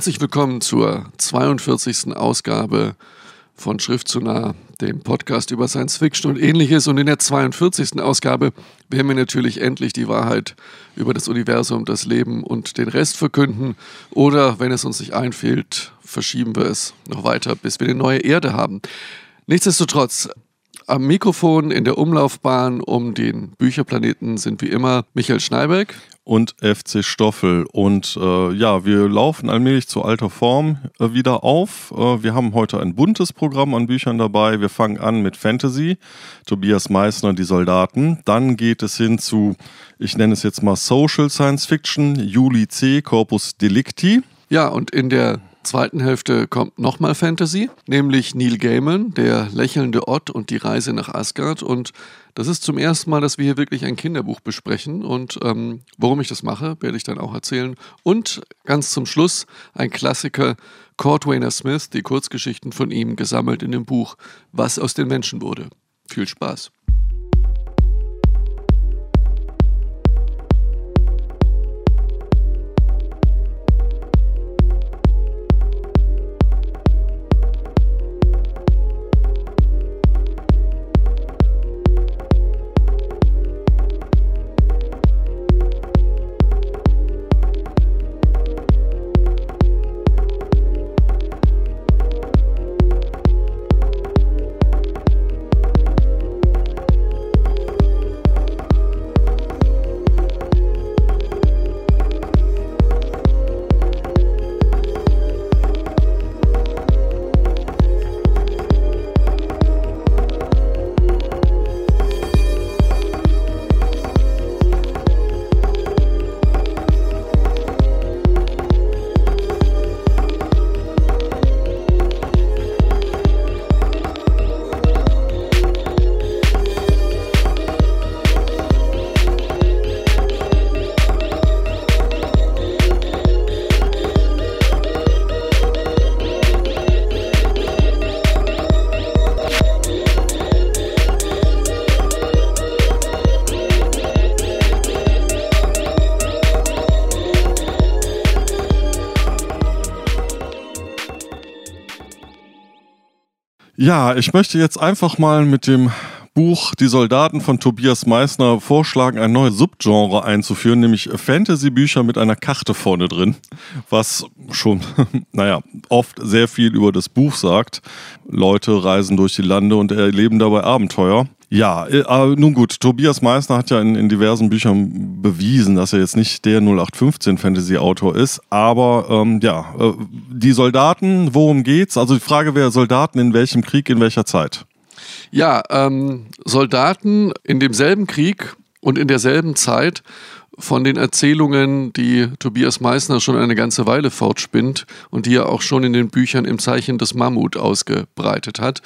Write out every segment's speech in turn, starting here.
Herzlich willkommen zur 42. Ausgabe von Schrift zu nah, dem Podcast über Science Fiction und ähnliches. Und in der 42. Ausgabe werden wir natürlich endlich die Wahrheit über das Universum, das Leben und den Rest verkünden. Oder wenn es uns nicht einfällt, verschieben wir es noch weiter, bis wir eine neue Erde haben. Nichtsdestotrotz, am Mikrofon in der Umlaufbahn um den Bücherplaneten sind wie immer Michael Schneiberg und FC Stoffel. Und äh, ja, wir laufen allmählich zu alter Form äh, wieder auf. Äh, wir haben heute ein buntes Programm an Büchern dabei. Wir fangen an mit Fantasy, Tobias Meissner, die Soldaten. Dann geht es hin zu, ich nenne es jetzt mal Social Science Fiction, Juli C., Corpus Delicti. Ja, und in der zweiten Hälfte kommt nochmal Fantasy, nämlich Neil Gaiman, der lächelnde Ott und die Reise nach Asgard. Und das ist zum ersten Mal, dass wir hier wirklich ein Kinderbuch besprechen. Und ähm, warum ich das mache, werde ich dann auch erzählen. Und ganz zum Schluss ein Klassiker, Kurt Wayner Smith, die Kurzgeschichten von ihm gesammelt in dem Buch Was aus den Menschen wurde. Viel Spaß. Ja, ich möchte jetzt einfach mal mit dem Buch Die Soldaten von Tobias Meissner vorschlagen, ein neues Subgenre einzuführen, nämlich Fantasy-Bücher mit einer Karte vorne drin, was schon, naja, oft sehr viel über das Buch sagt. Leute reisen durch die Lande und erleben dabei Abenteuer. Ja, äh, nun gut, Tobias Meissner hat ja in, in, diversen Büchern bewiesen, dass er jetzt nicht der 0815 Fantasy-Autor ist, aber ähm, ja, äh, die Soldaten, worum geht's? Also die Frage wäre, Soldaten in welchem Krieg, in welcher Zeit? Ja, ähm, Soldaten in demselben Krieg und in derselben Zeit von den Erzählungen, die Tobias Meissner schon eine ganze Weile fortspinnt und die er auch schon in den Büchern im Zeichen des Mammut ausgebreitet hat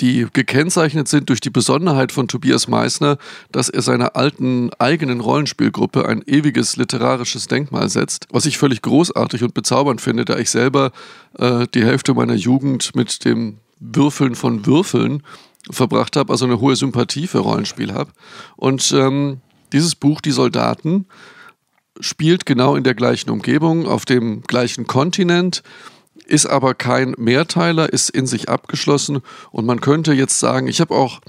die gekennzeichnet sind durch die Besonderheit von Tobias Meissner, dass er seiner alten eigenen Rollenspielgruppe ein ewiges literarisches Denkmal setzt, was ich völlig großartig und bezaubernd finde, da ich selber äh, die Hälfte meiner Jugend mit dem Würfeln von Würfeln verbracht habe, also eine hohe Sympathie für Rollenspiel habe. Und ähm, dieses Buch, Die Soldaten, spielt genau in der gleichen Umgebung, auf dem gleichen Kontinent ist aber kein Mehrteiler, ist in sich abgeschlossen und man könnte jetzt sagen, ich habe auch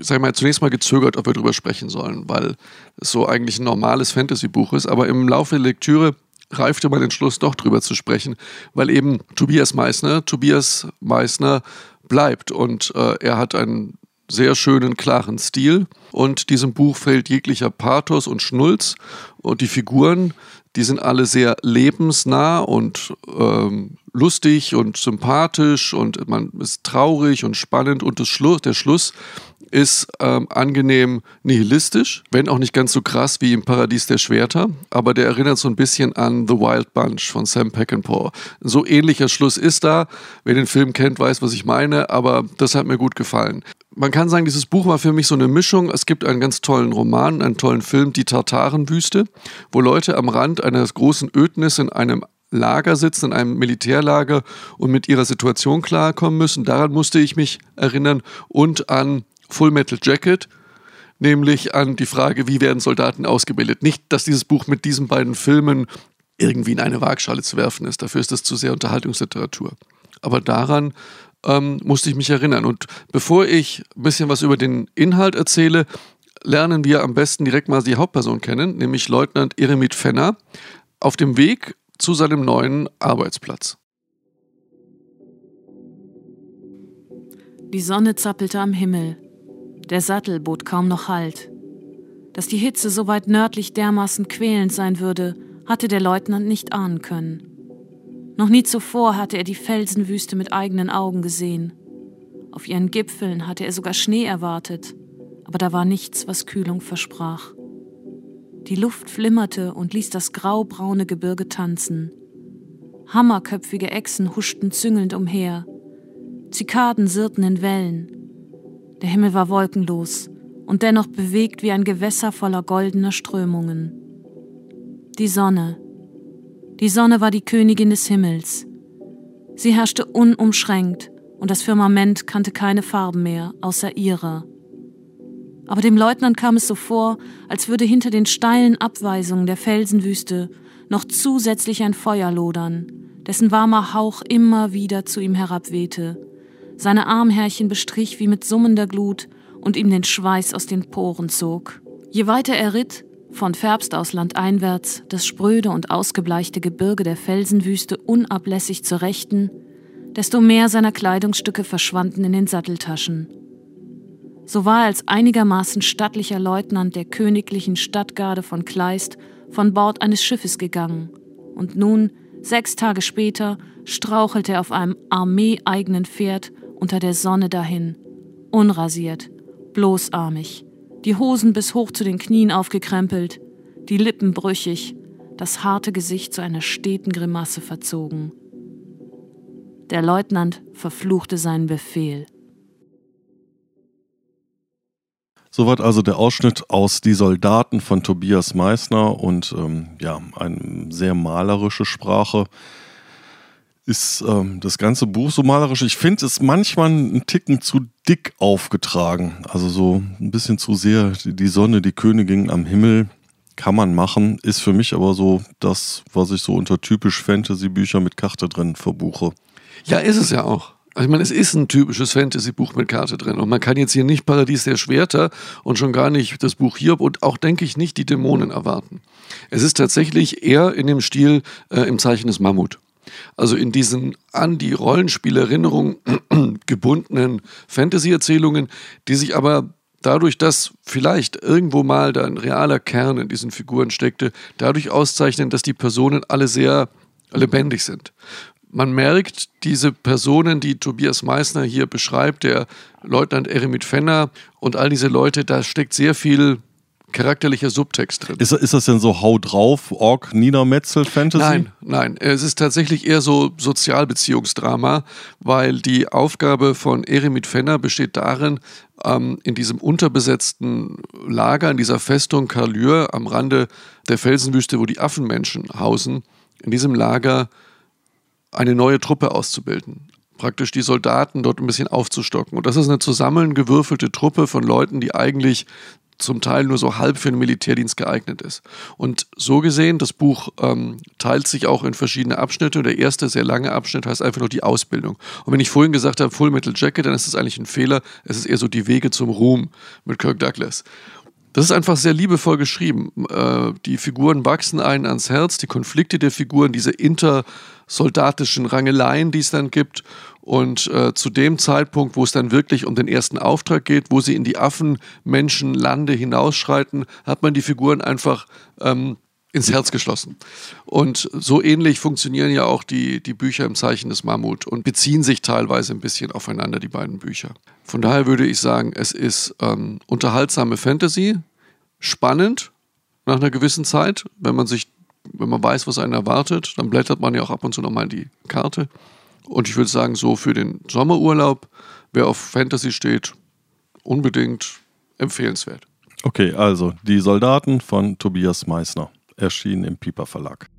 sag mal, zunächst mal gezögert, ob wir darüber sprechen sollen, weil es so eigentlich ein normales Fantasy-Buch ist, aber im Laufe der Lektüre reifte mein Entschluss doch drüber zu sprechen, weil eben Tobias Meissner, Tobias Meissner bleibt. Und äh, er hat einen sehr schönen, klaren Stil. Und diesem Buch fehlt jeglicher Pathos und Schnulz. Und die Figuren, die sind alle sehr lebensnah und ähm, lustig und sympathisch. Und man ist traurig und spannend. Und das Schluss, der Schluss ist ähm, angenehm nihilistisch, wenn auch nicht ganz so krass wie im Paradies der Schwerter, aber der erinnert so ein bisschen an The Wild Bunch von Sam Peckinpah. So ähnlicher Schluss ist da. Wer den Film kennt, weiß, was ich meine, aber das hat mir gut gefallen. Man kann sagen, dieses Buch war für mich so eine Mischung. Es gibt einen ganz tollen Roman, einen tollen Film, Die Tartarenwüste, wo Leute am Rand einer großen Ödnis in einem Lager sitzen, in einem Militärlager und mit ihrer Situation klarkommen müssen. Daran musste ich mich erinnern und an Full Metal Jacket, nämlich an die Frage, wie werden Soldaten ausgebildet. Nicht, dass dieses Buch mit diesen beiden Filmen irgendwie in eine Waagschale zu werfen ist. Dafür ist das zu sehr Unterhaltungsliteratur. Aber daran ähm, musste ich mich erinnern. Und bevor ich ein bisschen was über den Inhalt erzähle, lernen wir am besten direkt mal die Hauptperson kennen, nämlich Leutnant Eremit Fenner, auf dem Weg zu seinem neuen Arbeitsplatz. Die Sonne zappelte am Himmel. Der Sattel bot kaum noch Halt. Dass die Hitze so weit nördlich dermaßen quälend sein würde, hatte der Leutnant nicht ahnen können. Noch nie zuvor hatte er die Felsenwüste mit eigenen Augen gesehen. Auf ihren Gipfeln hatte er sogar Schnee erwartet, aber da war nichts, was Kühlung versprach. Die Luft flimmerte und ließ das graubraune Gebirge tanzen. Hammerköpfige Echsen huschten züngelnd umher. Zikaden sirrten in Wellen. Der Himmel war wolkenlos und dennoch bewegt wie ein Gewässer voller goldener Strömungen. Die Sonne. Die Sonne war die Königin des Himmels. Sie herrschte unumschränkt und das Firmament kannte keine Farben mehr außer ihrer. Aber dem Leutnant kam es so vor, als würde hinter den steilen Abweisungen der Felsenwüste noch zusätzlich ein Feuer lodern, dessen warmer Hauch immer wieder zu ihm herabwehte, seine Armhärchen bestrich wie mit summender Glut und ihm den Schweiß aus den Poren zog. Je weiter er ritt, von Färbst aus landeinwärts, das spröde und ausgebleichte Gebirge der Felsenwüste unablässig zur Rechten, desto mehr seiner Kleidungsstücke verschwanden in den Satteltaschen. So war er als einigermaßen stattlicher Leutnant der königlichen Stadtgarde von Kleist von Bord eines Schiffes gegangen. Und nun, sechs Tage später, strauchelte er auf einem armeeeigenen Pferd unter der Sonne dahin, unrasiert, bloßarmig, die Hosen bis hoch zu den Knien aufgekrempelt, die Lippen brüchig, das harte Gesicht zu einer steten Grimasse verzogen. Der Leutnant verfluchte seinen Befehl. Soweit also der Ausschnitt aus Die Soldaten von Tobias Meissner und ähm, ja, eine sehr malerische Sprache. Ist ähm, das ganze Buch so malerisch? Ich finde es manchmal einen Ticken zu dick aufgetragen. Also so ein bisschen zu sehr die Sonne, die Königin am Himmel kann man machen, ist für mich aber so das, was ich so unter typisch Fantasy-Bücher mit Karte drin verbuche. Ja, ist es ja auch. Also ich meine, es ist ein typisches Fantasy-Buch mit Karte drin. Und man kann jetzt hier nicht Paradies der Schwerter und schon gar nicht das Buch Hiob und auch, denke ich, nicht die Dämonen erwarten. Es ist tatsächlich eher in dem Stil äh, im Zeichen des Mammut. Also in diesen an die Rollenspielerinnerung gebundenen Fantasy-Erzählungen, die sich aber dadurch, dass vielleicht irgendwo mal da ein realer Kern in diesen Figuren steckte, dadurch auszeichnen, dass die Personen alle sehr lebendig sind. Man merkt, diese Personen, die Tobias Meissner hier beschreibt, der Leutnant Eremit Fenner und all diese Leute, da steckt sehr viel charakterlicher Subtext drin. Ist, ist das denn so Hau drauf, Ork, Niedermetzel, Fantasy? Nein, nein. Es ist tatsächlich eher so Sozialbeziehungsdrama, weil die Aufgabe von Eremit Fenner besteht darin, ähm, in diesem unterbesetzten Lager, in dieser Festung Karlür am Rande der Felsenwüste, wo die Affenmenschen hausen, in diesem Lager eine neue Truppe auszubilden. Praktisch die Soldaten dort ein bisschen aufzustocken. Und das ist eine zusammengewürfelte Truppe von Leuten, die eigentlich zum Teil nur so halb für den Militärdienst geeignet ist. Und so gesehen, das Buch ähm, teilt sich auch in verschiedene Abschnitte und der erste sehr lange Abschnitt heißt einfach nur die Ausbildung. Und wenn ich vorhin gesagt habe Full Metal Jacket, dann ist das eigentlich ein Fehler. Es ist eher so die Wege zum Ruhm mit Kirk Douglas. Das ist einfach sehr liebevoll geschrieben. Äh, die Figuren wachsen einen ans Herz, die Konflikte der Figuren, diese intersoldatischen Rangeleien, die es dann gibt. Und äh, zu dem Zeitpunkt, wo es dann wirklich um den ersten Auftrag geht, wo sie in die Affenmenschenlande hinausschreiten, hat man die Figuren einfach ähm, ins Herz geschlossen. Und so ähnlich funktionieren ja auch die, die Bücher im Zeichen des Mammut und beziehen sich teilweise ein bisschen aufeinander, die beiden Bücher. Von daher würde ich sagen, es ist ähm, unterhaltsame Fantasy, spannend nach einer gewissen Zeit, wenn man sich, wenn man weiß, was einen erwartet, dann blättert man ja auch ab und zu nochmal die Karte. Und ich würde sagen, so für den Sommerurlaub, wer auf Fantasy steht, unbedingt empfehlenswert. Okay, also die Soldaten von Tobias Meissner erschienen im Piper Verlag.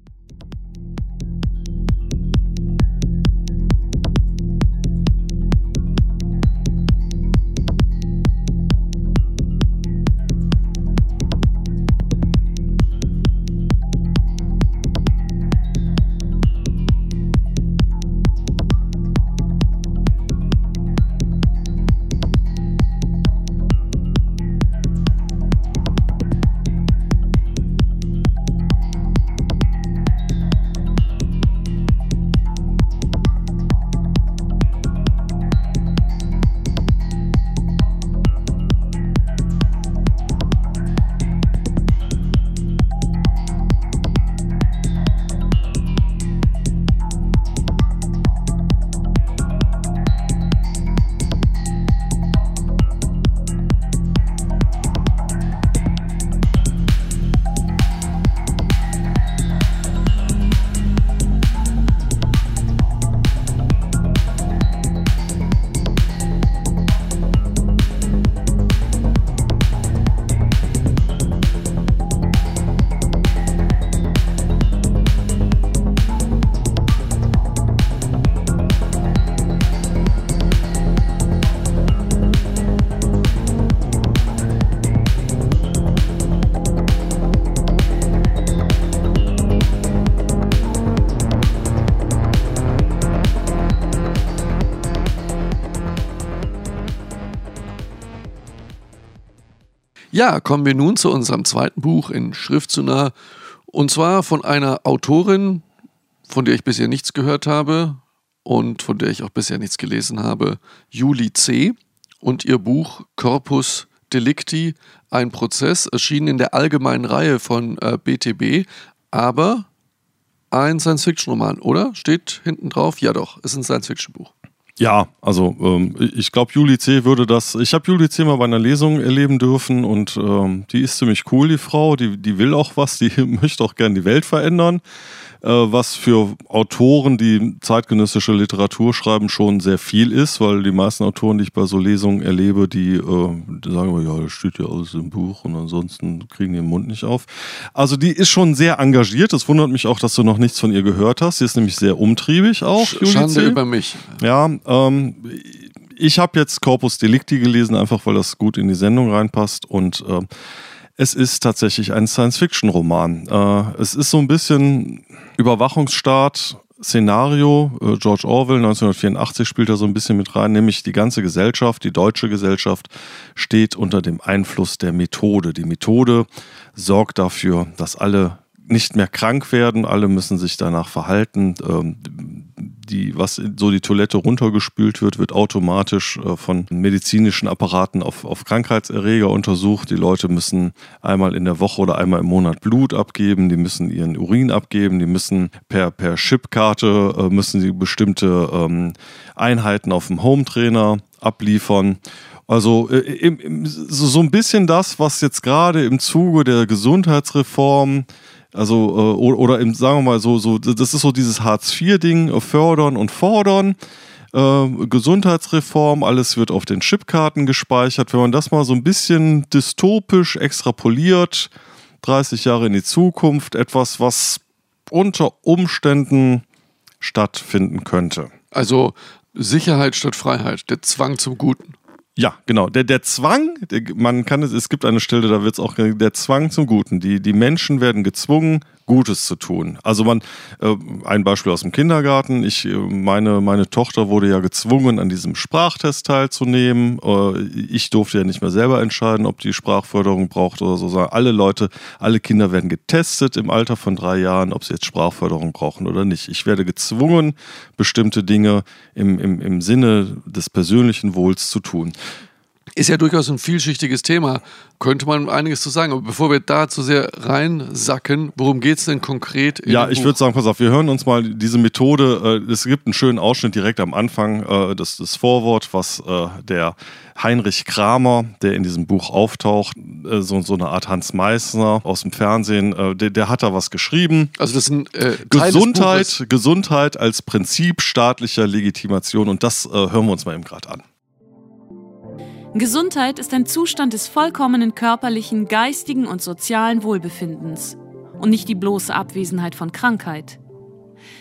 Ja, kommen wir nun zu unserem zweiten Buch in Schrift zu nah. Und zwar von einer Autorin, von der ich bisher nichts gehört habe und von der ich auch bisher nichts gelesen habe, Julie C. Und ihr Buch Corpus Delicti, ein Prozess, erschienen in der allgemeinen Reihe von äh, BTB, aber ein Science-Fiction-Roman, oder? Steht hinten drauf? Ja doch, ist ein Science-Fiction-Buch. Ja, also ähm, ich glaube, Julie C. würde das. Ich habe Julie C. mal bei einer Lesung erleben dürfen und ähm, die ist ziemlich cool, die Frau. Die, die will auch was, die möchte auch gerne die Welt verändern. Äh, was für Autoren, die zeitgenössische Literatur schreiben, schon sehr viel ist, weil die meisten Autoren, die ich bei so Lesungen erlebe, die, äh, die sagen immer, ja, das steht ja alles im Buch und ansonsten kriegen die den Mund nicht auf. Also die ist schon sehr engagiert. Es wundert mich auch, dass du noch nichts von ihr gehört hast. Sie ist nämlich sehr umtriebig auch. Sch Schande über mich. Ja, ähm, ich habe jetzt Corpus Delicti gelesen, einfach weil das gut in die Sendung reinpasst und äh, es ist tatsächlich ein Science-Fiction-Roman. Äh, es ist so ein bisschen Überwachungsstaat, Szenario. Äh, George Orwell 1984 spielt da so ein bisschen mit rein, nämlich die ganze Gesellschaft, die deutsche Gesellschaft steht unter dem Einfluss der Methode. Die Methode sorgt dafür, dass alle nicht mehr krank werden, alle müssen sich danach verhalten. Ähm, die, was so die Toilette runtergespült wird, wird automatisch äh, von medizinischen Apparaten auf, auf Krankheitserreger untersucht. Die Leute müssen einmal in der Woche oder einmal im Monat Blut abgeben, die müssen ihren Urin abgeben, die müssen per, per Chipkarte äh, müssen sie bestimmte ähm, Einheiten auf dem Home-Trainer abliefern. Also äh, so ein bisschen das, was jetzt gerade im Zuge der Gesundheitsreform also, äh, oder im, sagen wir mal so, so, das ist so dieses Hartz-IV-Ding, äh, fördern und fordern. Äh, Gesundheitsreform, alles wird auf den Chipkarten gespeichert. Wenn man das mal so ein bisschen dystopisch extrapoliert, 30 Jahre in die Zukunft, etwas, was unter Umständen stattfinden könnte. Also Sicherheit statt Freiheit, der Zwang zum Guten. Ja, genau. Der, der Zwang, der, man kann es, es gibt eine Stelle, da wird es auch der Zwang zum Guten. Die, die Menschen werden gezwungen, Gutes zu tun. Also man, äh, ein Beispiel aus dem Kindergarten. Ich, äh, meine, meine Tochter wurde ja gezwungen, an diesem Sprachtest teilzunehmen. Äh, ich durfte ja nicht mehr selber entscheiden, ob die Sprachförderung braucht oder so. Alle Leute, alle Kinder werden getestet im Alter von drei Jahren, ob sie jetzt Sprachförderung brauchen oder nicht. Ich werde gezwungen, bestimmte Dinge im, im, im Sinne des persönlichen Wohls zu tun. Ist ja durchaus ein vielschichtiges Thema. Könnte man einiges zu sagen. Aber bevor wir da zu sehr reinsacken, worum geht es denn konkret? ja, ich würde sagen, pass auf, wir hören uns mal diese Methode. Äh, es gibt einen schönen Ausschnitt direkt am Anfang, äh, das, das Vorwort, was äh, der Heinrich Kramer, der in diesem Buch auftaucht, so, so eine Art Hans Meissner aus dem Fernsehen, der, der hat da was geschrieben. Also das sind äh, Gesundheit, Gesundheit als Prinzip staatlicher Legitimation und das äh, hören wir uns mal eben gerade an. Gesundheit ist ein Zustand des vollkommenen körperlichen, geistigen und sozialen Wohlbefindens und nicht die bloße Abwesenheit von Krankheit.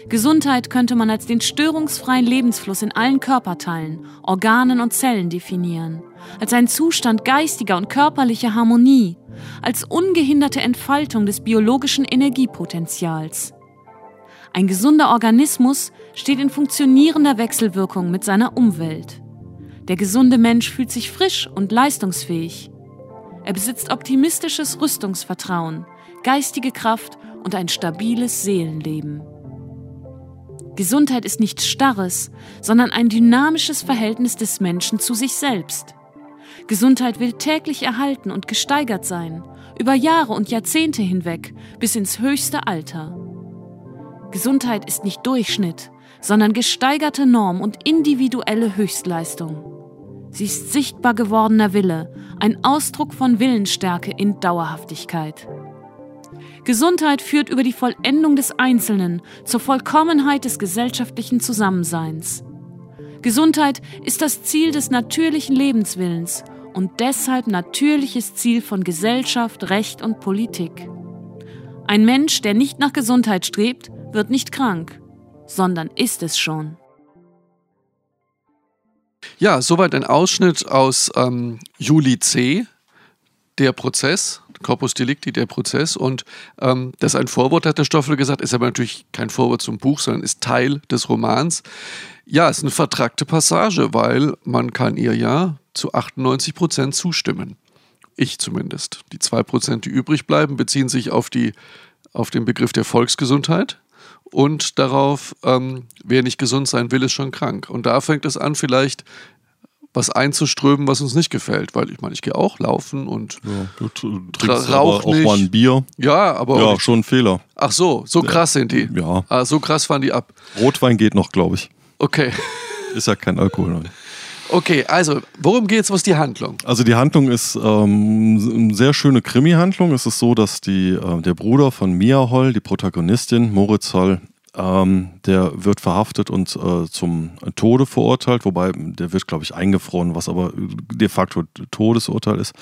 Gesundheit könnte man als den störungsfreien Lebensfluss in allen Körperteilen, Organen und Zellen definieren, als einen Zustand geistiger und körperlicher Harmonie, als ungehinderte Entfaltung des biologischen Energiepotenzials. Ein gesunder Organismus steht in funktionierender Wechselwirkung mit seiner Umwelt. Der gesunde Mensch fühlt sich frisch und leistungsfähig. Er besitzt optimistisches Rüstungsvertrauen, geistige Kraft und ein stabiles Seelenleben. Gesundheit ist nichts Starres, sondern ein dynamisches Verhältnis des Menschen zu sich selbst. Gesundheit will täglich erhalten und gesteigert sein, über Jahre und Jahrzehnte hinweg, bis ins höchste Alter. Gesundheit ist nicht Durchschnitt, sondern gesteigerte Norm und individuelle Höchstleistung. Sie ist sichtbar gewordener Wille, ein Ausdruck von Willensstärke in Dauerhaftigkeit. Gesundheit führt über die Vollendung des Einzelnen zur Vollkommenheit des gesellschaftlichen Zusammenseins. Gesundheit ist das Ziel des natürlichen Lebenswillens und deshalb natürliches Ziel von Gesellschaft, Recht und Politik. Ein Mensch, der nicht nach Gesundheit strebt, wird nicht krank, sondern ist es schon. Ja, soweit ein Ausschnitt aus ähm, Juli C., der Prozess, Corpus Delicti, der Prozess. Und ähm, das ist ein Vorwort, hat der Stoffel gesagt, ist aber natürlich kein Vorwort zum Buch, sondern ist Teil des Romans. Ja, ist eine vertragte Passage, weil man kann ihr ja zu 98 Prozent zustimmen. ich zumindest. Die 2%, die übrig bleiben, beziehen sich auf, die, auf den Begriff der Volksgesundheit und darauf, ähm, wer nicht gesund sein will, ist schon krank. Und da fängt es an, vielleicht was einzuströmen, was uns nicht gefällt. Weil ich meine, ich gehe auch laufen und ja, du trinkst rauch auch mal ein Bier. Ja, aber. Ja, schon ein Fehler. Ach so, so krass sind die. Ja. Ah, so krass fahren die ab. Rotwein geht noch, glaube ich. Okay. Ist ja kein Alkohol. Okay, also worum geht's? Was ist die Handlung? Also die Handlung ist ähm, eine sehr schöne Krimi-Handlung. Es ist so, dass die, äh, der Bruder von Mia Holl, die Protagonistin, Moritz Holl, ähm, der wird verhaftet und äh, zum Tode verurteilt, wobei der wird, glaube ich, eingefroren, was aber de facto Todesurteil ist,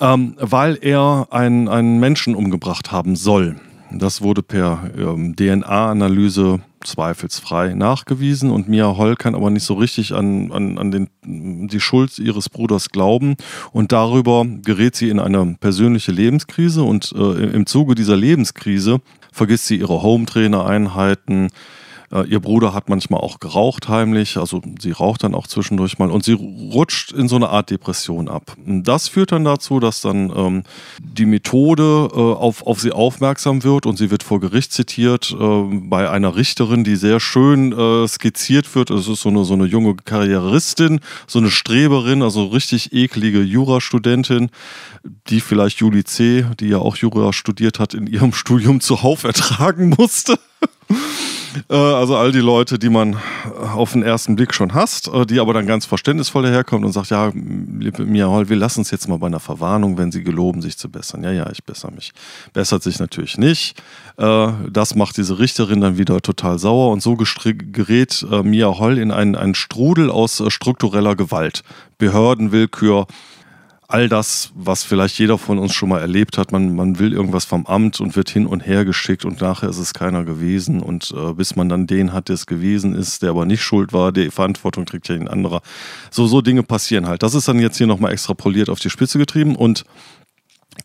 ähm, weil er einen, einen Menschen umgebracht haben soll. Das wurde per ähm, DNA-Analyse zweifelsfrei nachgewiesen und Mia Holl kann aber nicht so richtig an, an, an den, die Schuld ihres Bruders glauben und darüber gerät sie in eine persönliche Lebenskrise und äh, im Zuge dieser Lebenskrise vergisst sie ihre Home-Trainer-Einheiten. Äh, ihr Bruder hat manchmal auch geraucht heimlich, also sie raucht dann auch zwischendurch mal und sie rutscht in so eine Art Depression ab. Das führt dann dazu, dass dann ähm, die Methode äh, auf, auf sie aufmerksam wird und sie wird vor Gericht zitiert äh, bei einer Richterin, die sehr schön äh, skizziert wird. Es ist so eine, so eine junge Karrieristin, so eine Streberin, also richtig eklige Jurastudentin, die vielleicht Julie C., die ja auch Jura studiert hat, in ihrem Studium zuhauf ertragen musste. Äh, also all die Leute, die man auf den ersten Blick schon hasst, äh, die aber dann ganz verständnisvoll daherkommt und sagt, ja, liebe Mia Holl, wir lassen es jetzt mal bei einer Verwarnung, wenn sie geloben, sich zu bessern. Ja, ja, ich bessere mich. Bessert sich natürlich nicht. Äh, das macht diese Richterin dann wieder total sauer und so gerät Mia Holl in einen, einen Strudel aus struktureller Gewalt, Behördenwillkür, all das, was vielleicht jeder von uns schon mal erlebt hat. Man, man will irgendwas vom Amt und wird hin und her geschickt und nachher ist es keiner gewesen. Und äh, bis man dann den hat, der es gewesen ist, der aber nicht schuld war, die Verantwortung trägt ja ein anderer. So, so Dinge passieren halt. Das ist dann jetzt hier nochmal extrapoliert auf die Spitze getrieben und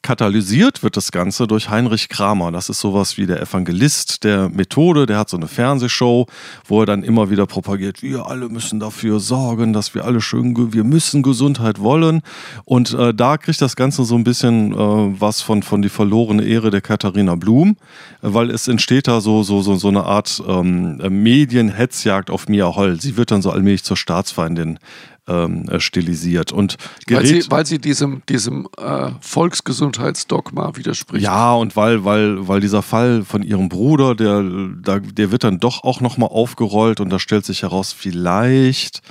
Katalysiert wird das Ganze durch Heinrich Kramer. Das ist sowas wie der Evangelist der Methode. Der hat so eine Fernsehshow, wo er dann immer wieder propagiert, wir alle müssen dafür sorgen, dass wir alle schön, wir müssen Gesundheit wollen. Und äh, da kriegt das Ganze so ein bisschen äh, was von, von die verlorene Ehre der Katharina Blum, weil es entsteht da so, so, so, so eine Art ähm, Medienhetzjagd auf Mia Holl. Sie wird dann so allmählich zur Staatsfeindin ähm, äh, stilisiert. Und weil sie, weil sie diesem, diesem äh, Volksgesundheitsdogma widerspricht. Ja, und weil, weil, weil dieser Fall von ihrem Bruder, der, der wird dann doch auch nochmal aufgerollt und da stellt sich heraus, vielleicht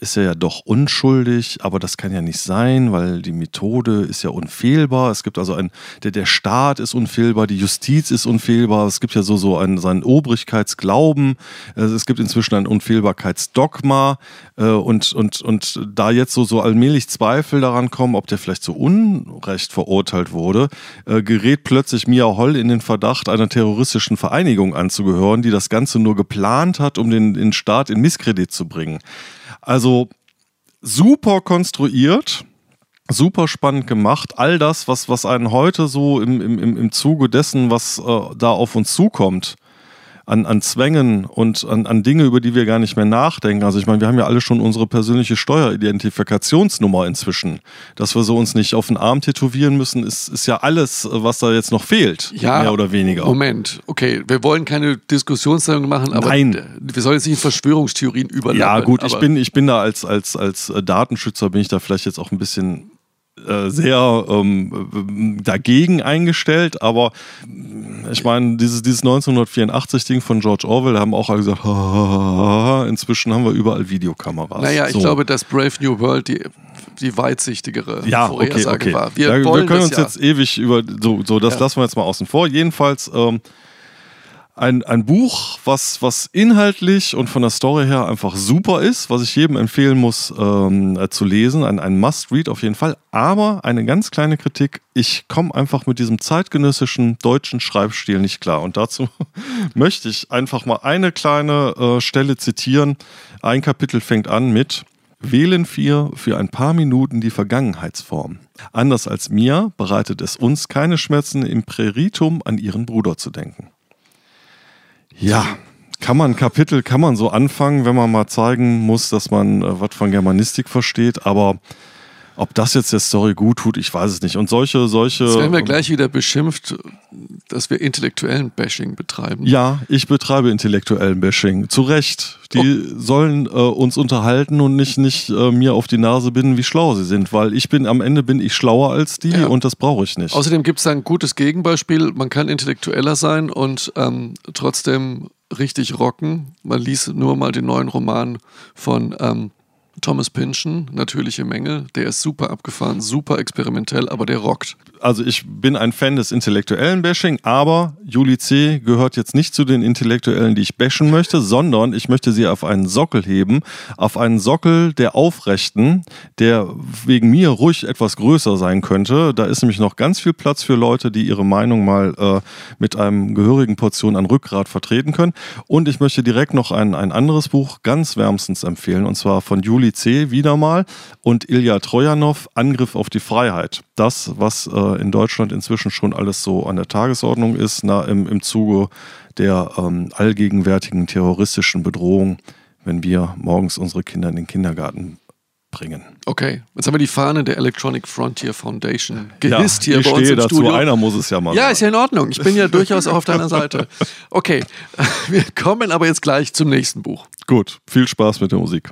ist er ja doch unschuldig, aber das kann ja nicht sein, weil die Methode ist ja unfehlbar. Es gibt also ein, der, der Staat ist unfehlbar, die Justiz ist unfehlbar. Es gibt ja so, so einen, seinen Obrigkeitsglauben. Es gibt inzwischen ein Unfehlbarkeitsdogma. Äh, und, und, und da jetzt so, so allmählich Zweifel daran kommen, ob der vielleicht zu Unrecht verurteilt wurde, äh, gerät plötzlich Mia Holl in den Verdacht, einer terroristischen Vereinigung anzugehören, die das Ganze nur geplant hat, um den, den Staat in Misskredit zu bringen. Also super konstruiert, super spannend gemacht. All das, was, was einen heute so im, im, im Zuge dessen, was äh, da auf uns zukommt, an, an Zwängen und an, an Dinge, über die wir gar nicht mehr nachdenken. Also ich meine, wir haben ja alle schon unsere persönliche Steueridentifikationsnummer inzwischen. Dass wir so uns nicht auf den Arm tätowieren müssen, ist, ist ja alles, was da jetzt noch fehlt. Ja, mehr oder weniger. Moment, okay, wir wollen keine Diskussionssendung machen, aber Nein. wir sollen jetzt nicht in Verschwörungstheorien überlappen. Ja gut, ich bin, ich bin da als, als, als Datenschützer, bin ich da vielleicht jetzt auch ein bisschen äh, sehr ähm, dagegen eingestellt, aber ich meine, dieses, dieses 1984-Ding von George Orwell haben auch alle gesagt, inzwischen haben wir überall Videokameras. Naja, ich so. glaube, dass Brave New World die, die weitsichtigere ja, Vorhersage okay, okay. war. Wir, ja, wir können uns ja. jetzt ewig über, so, so das ja. lassen wir jetzt mal außen vor. Jedenfalls ähm, ein, ein Buch, was, was inhaltlich und von der Story her einfach super ist, was ich jedem empfehlen muss ähm, äh, zu lesen. Ein, ein Must-Read auf jeden Fall. Aber eine ganz kleine Kritik. Ich komme einfach mit diesem zeitgenössischen deutschen Schreibstil nicht klar. Und dazu möchte ich einfach mal eine kleine äh, Stelle zitieren. Ein Kapitel fängt an mit Wählen wir für ein paar Minuten die Vergangenheitsform. Anders als mir bereitet es uns keine Schmerzen, im Präritum an ihren Bruder zu denken. Ja, kann man Kapitel, kann man so anfangen, wenn man mal zeigen muss, dass man äh, was von Germanistik versteht, aber Ob das jetzt der Story gut tut, ich weiß es nicht. Und solche, solche. Jetzt werden wir ähm, gleich wieder beschimpft, dass wir intellektuellen Bashing betreiben. Ja, ich betreibe intellektuellen Bashing. Zu Recht. Die Oh. sollen äh, uns unterhalten und nicht, nicht äh, mir auf die Nase binden, wie schlau sie sind. Weil ich bin, am Ende bin ich schlauer als die Ja. und das brauche ich nicht. Außerdem gibt es ein gutes Gegenbeispiel. Man kann intellektueller sein und ähm, trotzdem richtig rocken. Man liest nur mal den neuen Roman von ähm, Thomas Pynchon, Natürliche Mängel. Der ist super abgefahren, super experimentell, aber der rockt. also ich bin ein Fan des intellektuellen Bashing, aber Juli C. gehört jetzt nicht zu den Intellektuellen, die ich bashen möchte, sondern ich möchte sie auf einen Sockel heben, auf einen Sockel der Aufrechten, der wegen mir ruhig etwas größer sein könnte. Da ist nämlich noch ganz viel Platz für Leute, die ihre Meinung mal äh, mit einem gehörigen Portion an Rückgrat vertreten können. Und ich möchte direkt noch ein, ein anderes Buch ganz wärmstens empfehlen, und zwar von Juli C. wieder mal und Ilya Trojanow, Angriff auf die Freiheit. Das, was äh, in Deutschland inzwischen schon alles so an der Tagesordnung ist, na, im, im Zuge der ähm, allgegenwärtigen terroristischen Bedrohung, wenn wir morgens unsere Kinder in den Kindergarten bringen. Okay, jetzt haben wir die Fahne der Electronic Frontier Foundation gehisst hier ich bei uns im dazu. Studio. Einer muss es ja mal Ja, ist ja in Ordnung. Ich bin ja durchaus auch auf deiner Seite. Okay, wir kommen aber jetzt gleich zum nächsten Buch. Gut, viel Spaß mit der Musik.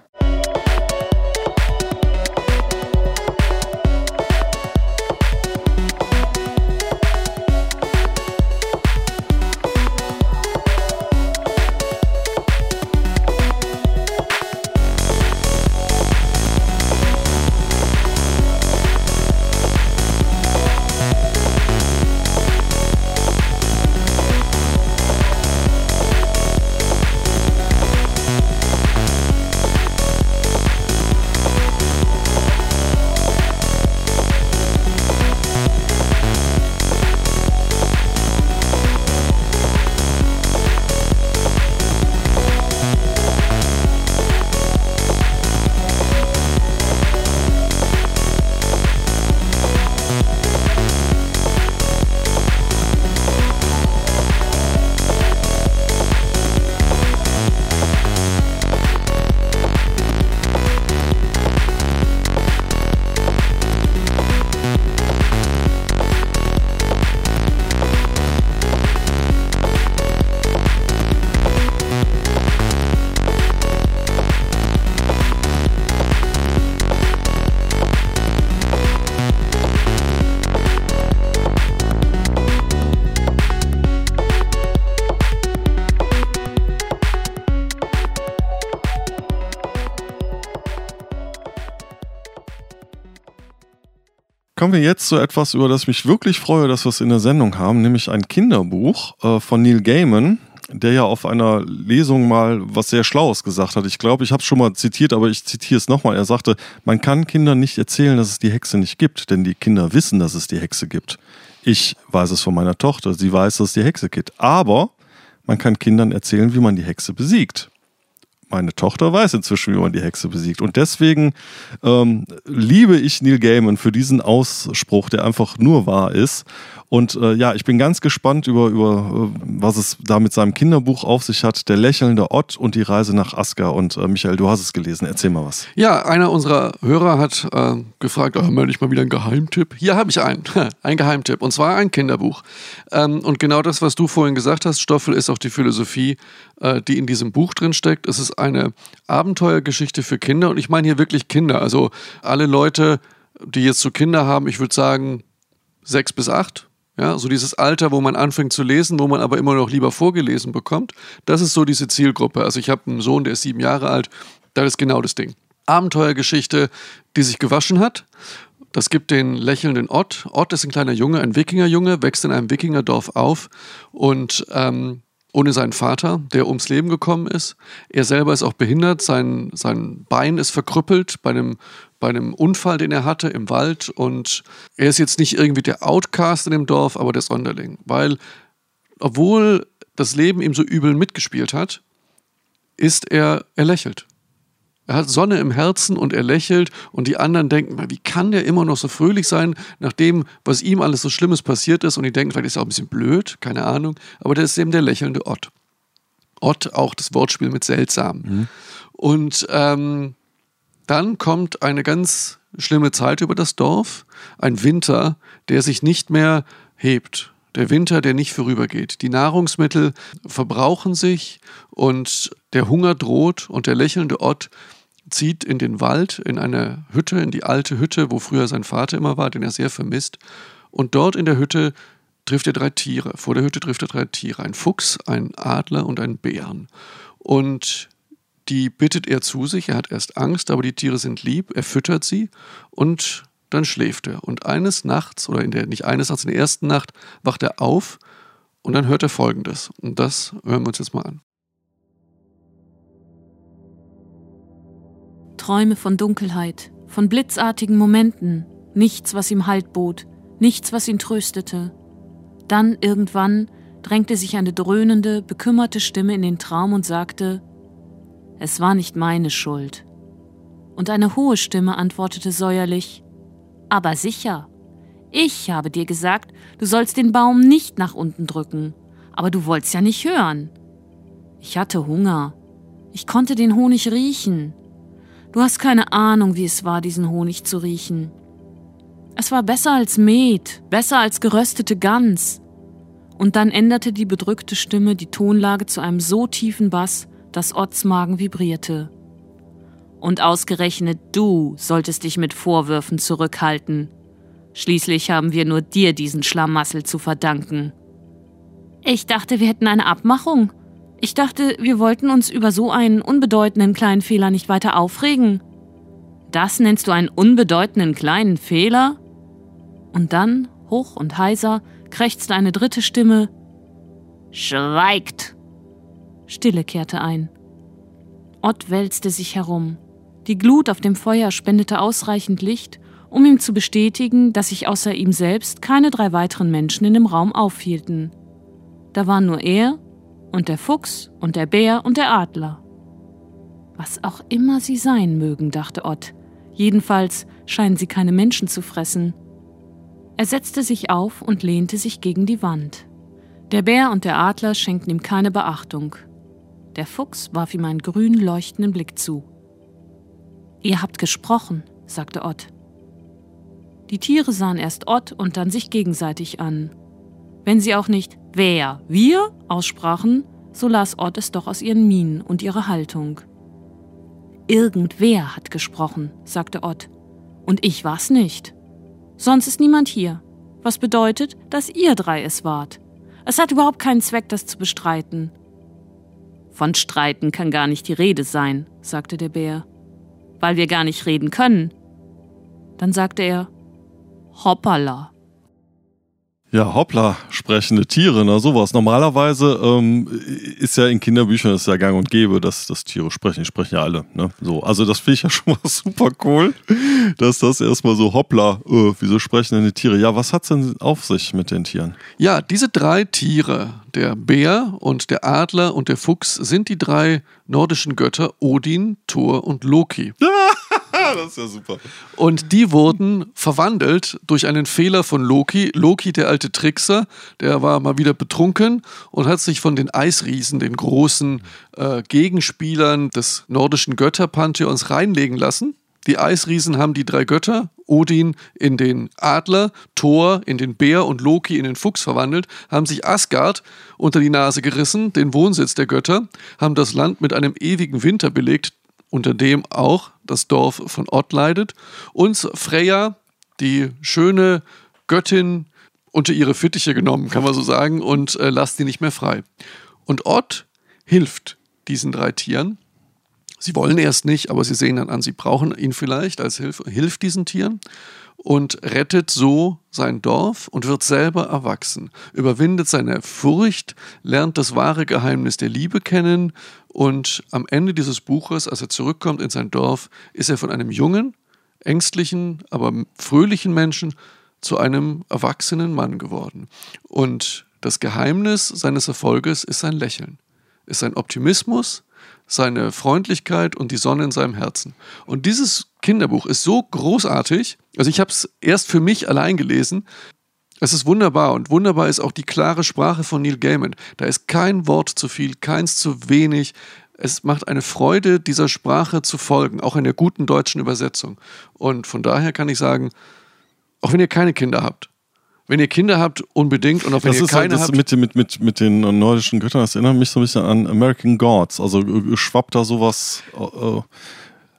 Kommen wir jetzt zu etwas, über das ich mich wirklich freue, dass wir es in der Sendung haben, nämlich ein Kinderbuch äh, von Neil Gaiman, der ja auf einer Lesung mal was sehr Schlaues gesagt hat. Ich glaube, ich habe es schon mal zitiert, aber ich zitiere es nochmal. Er sagte, man kann Kindern nicht erzählen, dass es die Hexe nicht gibt, denn die Kinder wissen, dass es die Hexe gibt. Ich weiß es von meiner Tochter, sie weiß, dass es die Hexe gibt. Aber man kann Kindern erzählen, wie man die Hexe besiegt meine Tochter weiß inzwischen, wie man die Hexe besiegt. Und deswegen ähm, liebe ich Neil Gaiman für diesen Ausspruch, der einfach nur wahr ist. Und äh, ja, ich bin ganz gespannt über, über äh, was es da mit seinem Kinderbuch auf sich hat. Der lächelnde Ott und die Reise nach Aska. Und äh, Michael, du hast es gelesen. Erzähl mal was. Ja, einer unserer Hörer hat äh, gefragt, haben wir nicht mal wieder einen Geheimtipp? Hier habe ich einen, ein Geheimtipp, und zwar ein Kinderbuch. Ähm, und genau das, was du vorhin gesagt hast, Stoffel, ist auch die Philosophie, äh, die in diesem Buch drin steckt. Es ist eine Abenteuergeschichte für Kinder, und ich meine hier wirklich Kinder. Also alle Leute, die jetzt so Kinder haben, ich würde sagen sechs bis acht, ja, so dieses Alter, wo man anfängt zu lesen, wo man aber immer noch lieber vorgelesen bekommt. Das ist so diese Zielgruppe. Also ich habe einen Sohn, der ist sieben Jahre alt. Das ist genau das Ding. Abenteuergeschichte, die sich gewaschen hat. Das gibt den lächelnden Ott. Ott ist ein kleiner Junge, ein Wikingerjunge, wächst in einem Wikingerdorf auf und ähm, ohne seinen Vater, der ums Leben gekommen ist. Er selber ist auch behindert, sein, sein Bein ist verkrüppelt bei einem, bei einem Unfall, den er hatte im Wald. Und er ist jetzt nicht irgendwie der Outcast in dem Dorf, aber der Sonderling. Weil, obwohl das Leben ihm so übel mitgespielt hat, ist er, er lächelt. Er hat Sonne im Herzen und er lächelt und die anderen denken, wie kann der immer noch so fröhlich sein, nach dem, was ihm alles so Schlimmes passiert ist und die denken, vielleicht ist er auch ein bisschen blöd, keine Ahnung, aber der ist eben der lächelnde Ott. Ott, auch das Wortspiel mit seltsam. Und ähm, dann kommt eine ganz schlimme Zeit über das Dorf, ein Winter, der sich nicht mehr hebt, der Winter, der nicht vorübergeht. Die Nahrungsmittel verbrauchen sich und der Hunger droht und der lächelnde Ott zieht in den Wald, in eine Hütte, in die alte Hütte, wo früher sein Vater immer war, den er sehr vermisst. Und dort in der Hütte trifft er drei Tiere. Vor der Hütte trifft er drei Tiere: ein Fuchs, ein Adler und einen Bären. Und die bittet er zu sich. Er hat erst Angst, aber die Tiere sind lieb. Er füttert sie und dann schläft er. Und eines Nachts, oder in der, nicht eines Nachts, in der ersten Nacht, wacht er auf und dann hört er Folgendes. Und das hören wir uns jetzt mal an. Träume von Dunkelheit, von blitzartigen Momenten, nichts, was ihm Halt bot, nichts, was ihn tröstete. Dann irgendwann drängte sich eine dröhnende, bekümmerte Stimme in den Traum und sagte, es war nicht meine Schuld. Und eine hohe Stimme antwortete säuerlich, aber sicher. Ich habe dir gesagt, du sollst den Baum nicht nach unten drücken, aber du wolltest ja nicht hören. Ich hatte Hunger. Ich konnte den Honig riechen. Du hast keine Ahnung, wie es war, diesen Honig zu riechen. Es war besser als Met, besser als geröstete Gans. Und dann änderte die bedrückte Stimme die Tonlage zu einem so tiefen Bass, dass Otts Magen vibrierte. Und ausgerechnet du solltest dich mit Vorwürfen zurückhalten. Schließlich haben wir nur dir diesen Schlamassel zu verdanken. Ich dachte, wir hätten eine Abmachung. Ich dachte, wir wollten uns über so einen unbedeutenden kleinen Fehler nicht weiter aufregen. Das nennst du einen unbedeutenden kleinen Fehler? Und dann, hoch und heiser, krächzte eine dritte Stimme. Schweigt! Stille kehrte ein. Ott wälzte sich herum. Die Glut auf dem Feuer spendete ausreichend Licht, um ihm zu bestätigen, dass sich außer ihm selbst keine drei weiteren Menschen in dem Raum aufhielten. Da waren nur er und der Fuchs und der Bär und der Adler. Was auch immer sie sein mögen, dachte Ott. Jedenfalls scheinen sie keine Menschen zu fressen. Er setzte sich auf und lehnte sich gegen die Wand. Der Bär und der Adler schenkten ihm keine Beachtung. Der Fuchs warf ihm einen grün leuchtenden Blick zu. Ihr habt gesprochen, sagte Ott. Die Tiere sahen erst Ott und dann sich gegenseitig an. Wenn sie auch nicht wer, wir aussprachen, so las Ott es doch aus ihren Mienen und ihrer Haltung. Irgendwer hat gesprochen, sagte Ott. Und ich war's nicht. Sonst ist niemand hier. Was bedeutet, dass ihr drei es wart. Es hat überhaupt keinen Zweck, das zu bestreiten. Von Streiten kann gar nicht die Rede sein, sagte der Bär weil wir gar nicht reden können. Dann sagte er, Hoppala. Ja, hoppla, sprechende Tiere, na sowas. Normalerweise ähm, ist ja in Kinderbüchern ist ja gang und gäbe, dass, dass Tiere sprechen. Die sprechen ja alle. Ne? So, also das finde ich ja schon mal super cool, dass das erstmal so hoppla, äh, wieso sprechen denn die Tiere? Ja, was hat es denn auf sich mit den Tieren? Ja, diese drei Tiere, der Bär und der Adler und der Fuchs, sind die drei nordischen Götter Odin, Thor und Loki. das ist ja super. Und die wurden verwandelt durch einen Fehler von Loki. Loki, der alte Trickser, der war mal wieder betrunken und hat sich von den Eisriesen, den großen äh, Gegenspielern des nordischen Götterpantheons, reinlegen lassen. Die Eisriesen haben die drei Götter, Odin in den Adler, Thor in den Bär und Loki in den Fuchs verwandelt, haben sich Asgard unter die Nase gerissen, den Wohnsitz der Götter, haben das Land mit einem ewigen Winter belegt, unter dem auch das Dorf von Ott leidet, und Freya, die schöne Göttin, unter ihre Fittiche genommen, kann man so sagen, und äh, lasst sie nicht mehr frei. Und Ott hilft diesen drei Tieren. Sie wollen erst nicht, aber sie sehen dann an, sie brauchen ihn vielleicht als Hilfe, hilft diesen Tieren und rettet so sein Dorf und wird selber erwachsen, überwindet seine Furcht, lernt das wahre Geheimnis der Liebe kennen und am Ende dieses Buches, als er zurückkommt in sein Dorf, ist er von einem jungen, ängstlichen, aber fröhlichen Menschen zu einem erwachsenen Mann geworden. Und das Geheimnis seines Erfolges ist sein Lächeln, ist sein Optimismus, seine Freundlichkeit und die Sonne in seinem Herzen. Und dieses Kinderbuch ist so großartig. Also ich habe es erst für mich allein gelesen. Es ist wunderbar und wunderbar ist auch die klare Sprache von Neil Gaiman. Da ist kein Wort zu viel, keins zu wenig. es macht eine Freude, dieser Sprache zu folgen, auch in der guten deutschen Übersetzung. Und von daher kann ich sagen, auch wenn ihr keine Kinder habt, wenn ihr Kinder habt, unbedingt. Und auch wenn das ihr ist keine halt das habt. mit, mit, mit, mit den nordischen Göttern, das erinnert mich so ein bisschen an American Gods. Also äh, schwappt da sowas äh,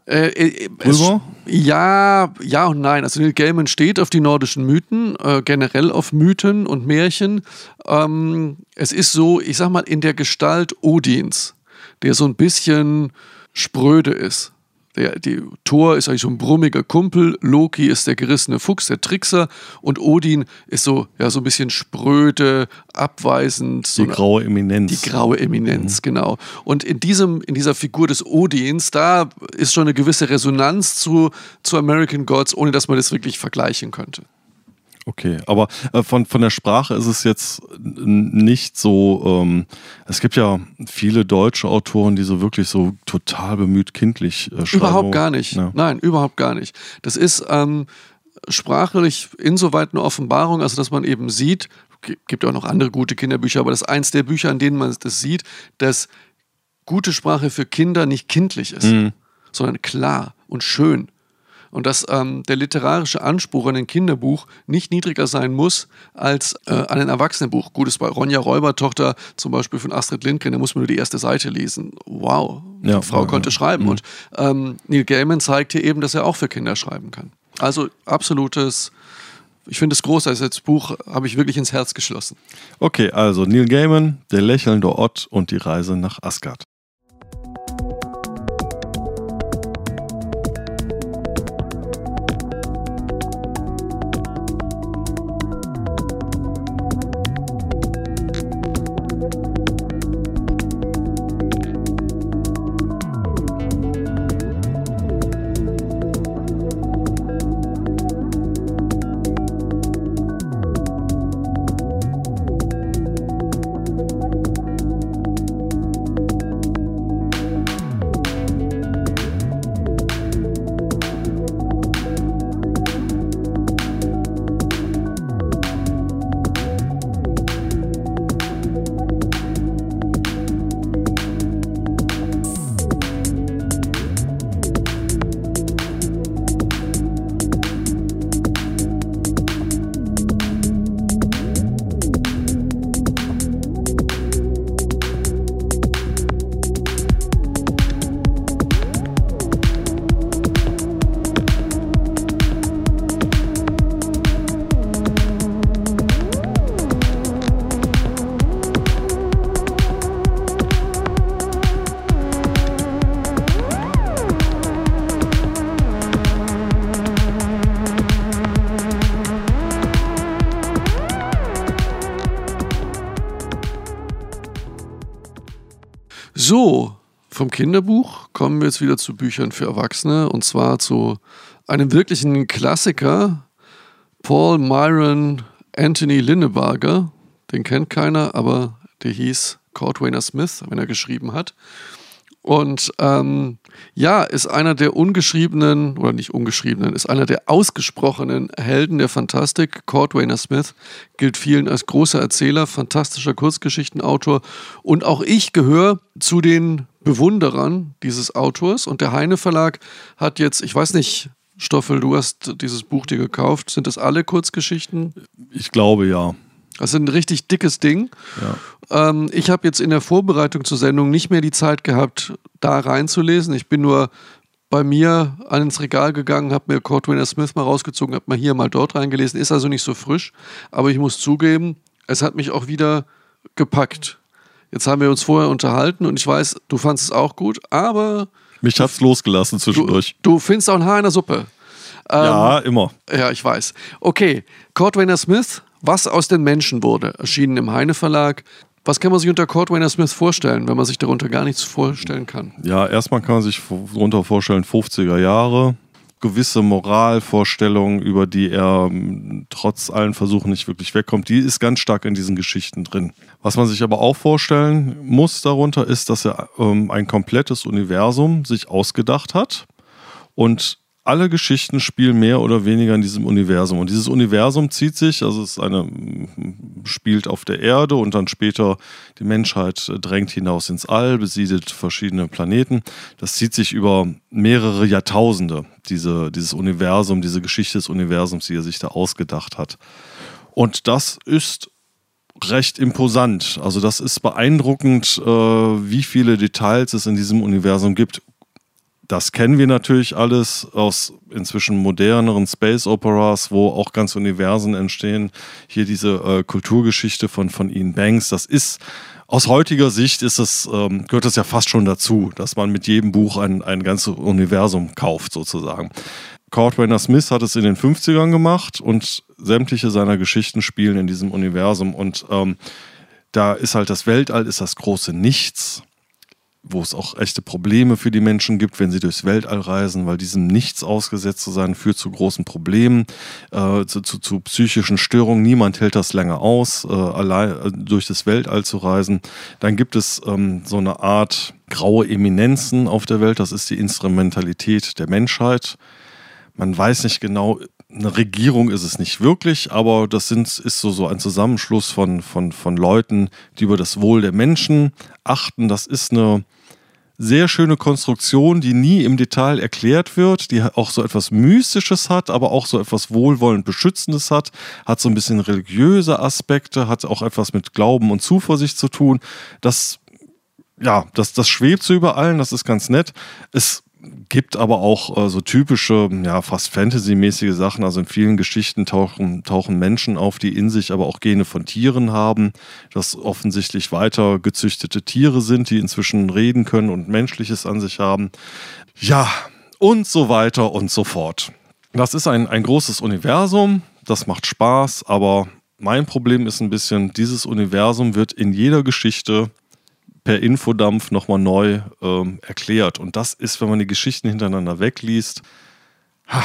Äh, äh, es, ja, ja und nein. Also Neil Gaiman steht auf die nordischen Mythen, äh, generell auf Mythen und Märchen. Ähm, es ist so, ich sag mal, in der Gestalt Odins, der so ein bisschen spröde ist. Der, die Thor ist eigentlich so ein brummiger Kumpel, Loki ist der gerissene Fuchs, der Trickser und Odin ist so, ja, so ein bisschen spröde, abweisend. So Die eine- graue Eminenz. die graue Eminenz, genau. Und in, diesem, in dieser Figur des Odins, da ist schon eine gewisse Resonanz zu, zu American Gods, ohne dass man das wirklich vergleichen könnte. Okay, aber äh, von, von der Sprache ist es jetzt nicht so. Ähm, es gibt ja viele deutsche Autoren, die so wirklich so total bemüht kindlich äh, schreiben. Überhaupt gar nicht. Ja. Nein, überhaupt gar nicht. Das ist ähm, sprachlich insoweit eine Offenbarung, also dass man eben sieht, gibt ja auch noch andere gute Kinderbücher, aber das ist eins der Bücher, an denen man das sieht, dass gute Sprache für Kinder nicht kindlich ist, Mhm. sondern klar und schön. Und dass ähm, der literarische Anspruch an ein Kinderbuch nicht niedriger sein muss als äh, an ein Erwachsenenbuch. Gutes bei Ronja Räubertochter zum Beispiel von Astrid Lindgren, da muss man nur die erste Seite lesen. Wow, Ja, die Frau ja, konnte ja. schreiben. Mhm. Und ähm, Neil Gaiman zeigt hier eben, dass er auch für Kinder schreiben kann. Also absolutes, ich finde es großartig. Das Buch habe ich wirklich ins Herz geschlossen. Okay, also Neil Gaiman, Der lächelnde Ott und die Reise nach Asgard. Kinderbuch kommen wir jetzt wieder zu Büchern für Erwachsene und zwar zu einem wirklichen Klassiker, Paul Myron Anthony Linnebarger. Den kennt keiner, aber der hieß Kurt Wayner Smith, wenn er geschrieben hat. Und ähm, ja, ist einer der ungeschriebenen, oder nicht ungeschriebenen, ist einer der ausgesprochenen Helden der Fantastik. Kurt Wayner Smith gilt vielen als großer Erzähler, fantastischer Kurzgeschichtenautor. Und auch ich gehöre zu den Bewunderern dieses Autors. Und der Heine Verlag hat jetzt, ich weiß nicht, Stoffel, du hast dieses Buch dir gekauft. Sind das alle Kurzgeschichten? Ich glaube ja. Das ist ein richtig dickes Ding. ja. Ähm, ich habe jetzt in der Vorbereitung zur Sendung nicht mehr die Zeit gehabt, da reinzulesen. Ich bin nur bei mir ans Regal gegangen, habe mir Kurt Wayner Smith mal rausgezogen, habe mal hier, mal dort reingelesen. Ist also nicht so frisch, aber ich muss zugeben, es hat mich auch wieder gepackt. Jetzt haben wir uns vorher unterhalten und ich weiß, du fandest es auch gut, aber Mich hat's losgelassen du, zwischendurch. du findest auch ein Haar in der Suppe. Ähm, ja, immer. Ja, ich weiß. Okay, Kurt Wayner Smith, Was aus den Menschen wurde, erschienen im Heine Verlag. Was kann man sich unter Kurt Wayner Smith vorstellen, wenn man sich darunter gar nichts vorstellen kann? Ja, erstmal kann man sich darunter vorstellen, 50er Jahre, gewisse Moralvorstellungen, über die er ähm, trotz allen Versuchen nicht wirklich wegkommt, die ist ganz stark in diesen Geschichten drin. Was man sich aber auch vorstellen muss darunter, ist, dass er ähm, ein komplettes Universum sich ausgedacht hat und alle Geschichten spielen mehr oder weniger in diesem Universum. Und dieses Universum zieht sich, also es eine, spielt auf der Erde und dann später die Menschheit drängt hinaus ins All, besiedelt verschiedene Planeten. Das zieht sich über mehrere Jahrtausende, diese, dieses Universum, diese Geschichte des Universums, die er sich da ausgedacht hat. Und das ist recht imposant. Also das ist beeindruckend, äh, wie viele Details es in diesem Universum gibt. Das kennen wir natürlich alles aus inzwischen moderneren Space Operas, wo auch ganze Universen entstehen. Hier diese äh, Kulturgeschichte von, von Ian Banks, das ist aus heutiger Sicht ist es, ähm, gehört das ja fast schon dazu, dass man mit jedem Buch ein, ein ganzes Universum kauft, sozusagen. Kurt Rainer Smith hat es in den 50ern gemacht und sämtliche seiner Geschichten spielen in diesem Universum. Und ähm, da ist halt das Weltall, ist das große Nichts, wo es auch echte Probleme für die Menschen gibt, wenn sie durchs Weltall reisen, weil diesem Nichts ausgesetzt zu sein, führt zu großen Problemen, äh, zu, zu, zu, psychischen Störungen. Niemand hält das länger aus, äh, allein äh, durch das Weltall zu reisen. Dann gibt es ähm, so eine Art graue Eminenzen auf der Welt, das ist die Instrumentalität der Menschheit man weiß nicht genau, eine Regierung ist es nicht wirklich, aber das sind, ist so, so ein Zusammenschluss von, von, von Leuten, die über das Wohl der Menschen achten. Das ist eine sehr schöne Konstruktion, die nie im Detail erklärt wird, die auch so etwas Mystisches hat, aber auch so etwas wohlwollend Beschützendes hat, hat so ein bisschen religiöse Aspekte, hat auch etwas mit Glauben und Zuversicht zu tun. Das, ja, das, das schwebt so über allen, das ist ganz nett. Es gibt aber auch äh, so typische, ja, fast Fantasy-mäßige Sachen. Also in vielen Geschichten tauchen, tauchen Menschen auf, die in sich aber auch Gene von Tieren haben, das offensichtlich weiter gezüchtete Tiere sind, die inzwischen reden können und Menschliches an sich haben. Ja, und so weiter und so fort. Das ist ein, ein großes Universum, das macht Spaß, aber mein Problem ist ein bisschen, dieses Universum wird in jeder Geschichte per Infodampf nochmal neu ähm, erklärt. Und das ist, wenn man die Geschichten hintereinander wegliest, ha,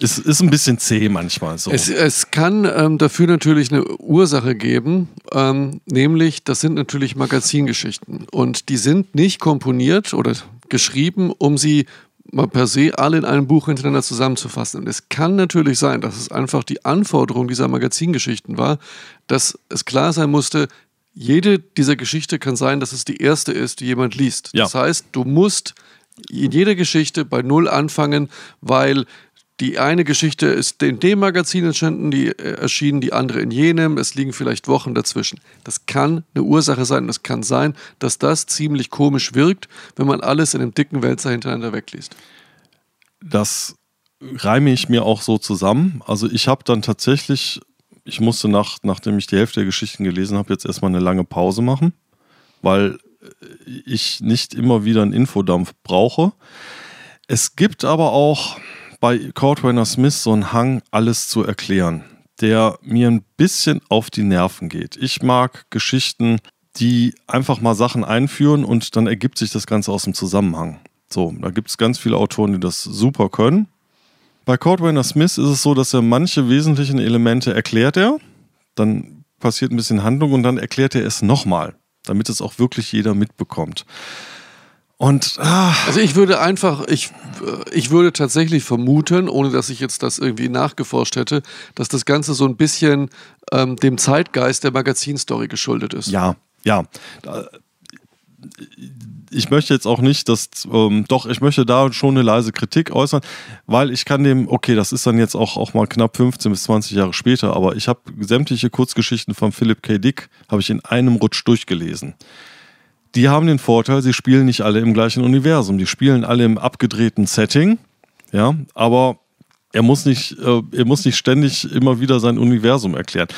ist, ist ein bisschen zäh manchmal so. Es, es kann ähm, dafür natürlich eine Ursache geben, ähm, nämlich das sind natürlich Magazingeschichten. Und die sind nicht komponiert oder geschrieben, um sie mal per se alle in einem Buch hintereinander zusammenzufassen. Und es kann natürlich sein, dass es einfach die Anforderung dieser Magazingeschichten war, dass es klar sein musste, jede dieser Geschichte kann sein, dass es die erste ist, die jemand liest. Ja. Das heißt, du musst in jeder Geschichte bei Null anfangen, weil die eine Geschichte ist in dem Magazin entstanden, die äh, erschienen, die andere in jenem. Es liegen vielleicht Wochen dazwischen. Das kann eine Ursache sein. Es kann sein, dass das ziemlich komisch wirkt, wenn man alles in einem dicken Wälzer hintereinander wegliest. Das reime ich mir auch so zusammen. Also ich habe dann tatsächlich ich musste nach, nachdem ich die Hälfte der Geschichten gelesen habe, jetzt erstmal eine lange Pause machen, weil ich nicht immer wieder einen Infodampf brauche. Es gibt aber auch bei Kurt Rainer Smith so einen Hang, alles zu erklären, der mir ein bisschen auf die Nerven geht. Ich mag Geschichten, die einfach mal Sachen einführen und dann ergibt sich das Ganze aus dem Zusammenhang. So, da gibt es ganz viele Autoren, die das super können. Bei Cordwainer Smith ist es so, dass er manche wesentlichen Elemente erklärt er, dann passiert ein bisschen Handlung und dann erklärt er es nochmal, damit es auch wirklich jeder mitbekommt. Und ah. also ich würde einfach, ich, ich würde tatsächlich vermuten, ohne dass ich jetzt das irgendwie nachgeforscht hätte, dass das Ganze so ein bisschen ähm, dem Zeitgeist der Magazinstory geschuldet ist. Ja, ja ich möchte jetzt auch nicht, dass, ähm, doch, ich möchte da schon eine leise Kritik äußern, weil ich kann dem, okay, das ist dann jetzt auch, auch mal knapp 15 bis 20 Jahre später, aber ich habe sämtliche Kurzgeschichten von Philip K. Dick, habe ich in einem Rutsch durchgelesen. Die haben den Vorteil, sie spielen nicht alle im gleichen Universum, die spielen alle im abgedrehten Setting, ja, aber er muss nicht, äh, er muss nicht ständig immer wieder sein Universum erklären.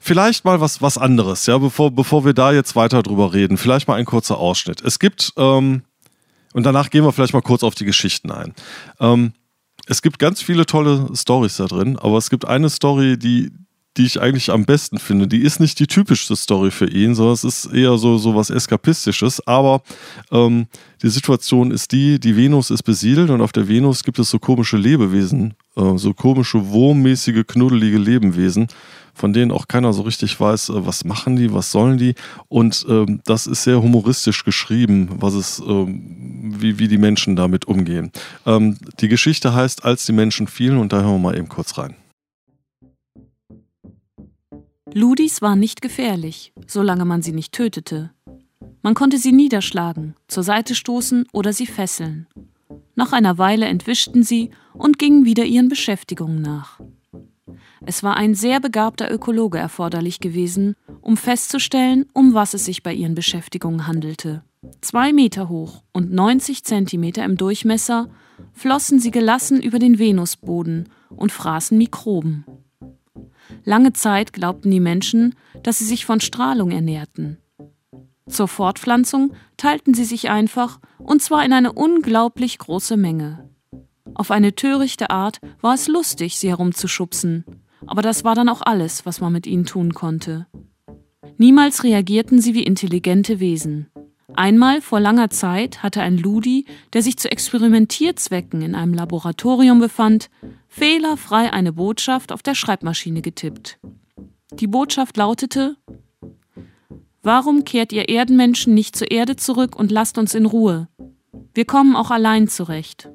Vielleicht mal was, was anderes, ja, bevor, bevor wir da jetzt weiter drüber reden. Vielleicht mal ein kurzer Ausschnitt. Es gibt, ähm, und danach gehen wir vielleicht mal kurz auf die Geschichten ein. Ähm, es gibt ganz viele tolle Stories da drin, aber es gibt eine Story, die, die ich eigentlich am besten finde. Die ist nicht die typischste Story für ihn, sondern es ist eher so, so was Eskapistisches. Aber ähm, die Situation ist die, die Venus ist besiedelt und auf der Venus gibt es so komische Lebewesen, äh, so komische, wurmmäßige, knuddelige Lebewesen, von denen auch keiner so richtig weiß, äh, was machen die, was sollen die. Und ähm, das ist sehr humoristisch geschrieben, was es, ähm, wie, wie die Menschen damit umgehen. Ähm, die Geschichte heißt, als die Menschen fielen, und da hören wir mal eben kurz rein. Ludis waren nicht gefährlich, solange man sie nicht tötete. Man konnte sie niederschlagen, zur Seite stoßen oder sie fesseln. Nach einer Weile entwischten sie und gingen wieder ihren Beschäftigungen nach. Es war ein sehr begabter Ökologe erforderlich gewesen, um festzustellen, um was es sich bei ihren Beschäftigungen handelte. Zwei Meter hoch und 90 Zentimeter im Durchmesser flossen sie gelassen über den Venusboden und fraßen Mikroben. Lange Zeit glaubten die Menschen, dass sie sich von Strahlung ernährten. Zur Fortpflanzung teilten sie sich einfach, und zwar in eine unglaublich große Menge. Auf eine törichte Art war es lustig, sie herumzuschubsen, aber das war dann auch alles, was man mit ihnen tun konnte. Niemals reagierten sie wie intelligente Wesen. Einmal vor langer Zeit hatte ein Ludi, der sich zu Experimentierzwecken in einem Laboratorium befand, fehlerfrei eine Botschaft auf der Schreibmaschine getippt. Die Botschaft lautete Warum kehrt ihr Erdenmenschen nicht zur Erde zurück und lasst uns in Ruhe? Wir kommen auch allein zurecht.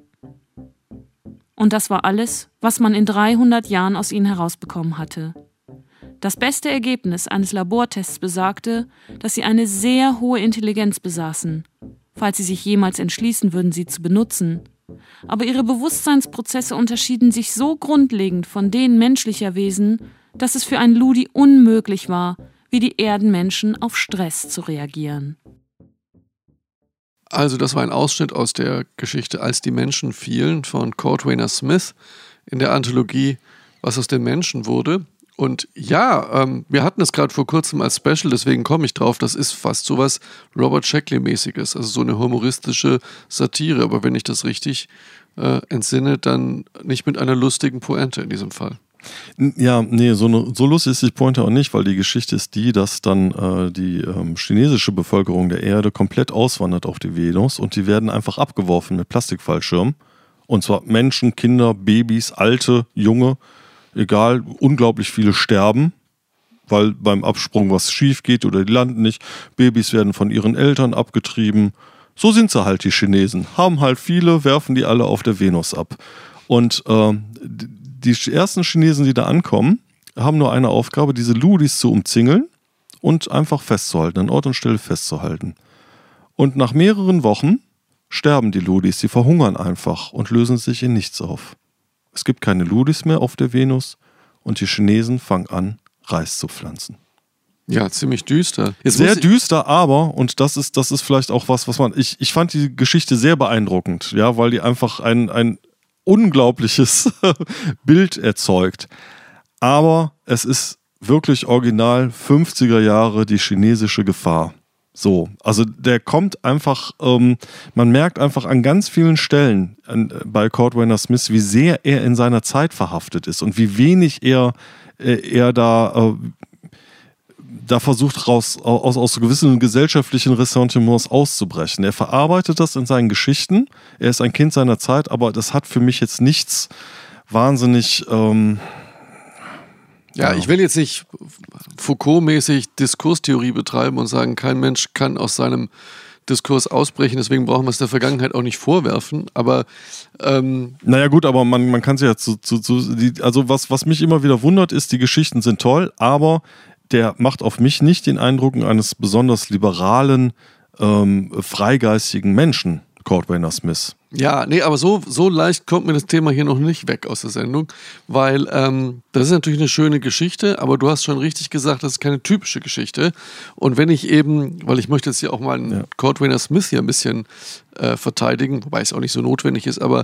Und das war alles, was man in 300 Jahren aus ihnen herausbekommen hatte. Das beste Ergebnis eines Labortests besagte, dass sie eine sehr hohe Intelligenz besaßen, falls sie sich jemals entschließen würden, sie zu benutzen. Aber ihre Bewusstseinsprozesse unterschieden sich so grundlegend von denen menschlicher Wesen, dass es für einen Ludi unmöglich war, wie die Erdenmenschen auf Stress zu reagieren. Also das war ein Ausschnitt aus der Geschichte Als die Menschen fielen von Kurt Rayner Smith in der Anthologie Was aus den Menschen wurde. Und ja, ähm, wir hatten es gerade vor kurzem als Special, deswegen komme ich drauf. Das ist fast so was Robert Sheckley-mäßiges, also so eine humoristische Satire. Aber wenn ich das richtig äh, entsinne, dann nicht mit einer lustigen Pointe in diesem Fall. Ja, nee, so, eine, so lustig ist die Pointe auch nicht, weil die Geschichte ist die, dass dann äh, die ähm, chinesische Bevölkerung der Erde komplett auswandert auf die Venus und die werden einfach abgeworfen mit Plastikfallschirmen. Und zwar Menschen, Kinder, Babys, Alte, Junge, egal, unglaublich viele sterben, weil beim Absprung was schief geht oder die landen nicht. Babys werden von ihren Eltern abgetrieben. So sind sie halt, die Chinesen. Haben halt viele, werfen die alle auf der Venus ab. Und äh, die ersten Chinesen, die da ankommen, haben nur eine Aufgabe, diese Ludis zu umzingeln und einfach festzuhalten, an Ort und Stelle festzuhalten. Und nach mehreren Wochen sterben die Ludis, sie verhungern einfach und lösen sich in nichts auf. Es gibt keine Ludis mehr auf der Venus und die Chinesen fangen an, Reis zu pflanzen. Ja, ziemlich düster. Jetzt sehr düster, aber, und das ist, das ist vielleicht auch was, was man. Ich, ich fand die Geschichte sehr beeindruckend, ja, weil die einfach ein, ein unglaubliches Bild erzeugt. Aber es ist wirklich original 50er Jahre die chinesische Gefahr. So, also der kommt einfach, ähm, man merkt einfach an ganz vielen Stellen an, bei Cordwainer Smith, wie sehr er in seiner Zeit verhaftet ist und wie wenig er, äh, er da, äh, da versucht, raus, aus, aus gewissen gesellschaftlichen Ressentiments auszubrechen. Er verarbeitet das in seinen Geschichten, er ist ein Kind seiner Zeit, aber das hat für mich jetzt nichts wahnsinnig... Ähm, ja, ich will jetzt nicht Foucault-mäßig Diskurstheorie betreiben und sagen, kein Mensch kann aus seinem Diskurs ausbrechen, deswegen brauchen wir es der Vergangenheit auch nicht vorwerfen. Aber ähm naja gut, aber man, man kann es ja zu, zu, zu die, also was, was mich immer wieder wundert, ist, die Geschichten sind toll, aber der macht auf mich nicht den Eindruck eines besonders liberalen, ähm, freigeistigen Menschen, Kurt Wayner Smith. Ja, nee, aber so, so leicht kommt mir das Thema hier noch nicht weg aus der Sendung, weil ähm, das ist natürlich eine schöne Geschichte, aber du hast schon richtig gesagt, das ist keine typische Geschichte. Und wenn ich eben, weil ich möchte jetzt hier auch mal einen ja. Kurt Rayner Smith hier ein bisschen äh, verteidigen, wobei es auch nicht so notwendig ist, aber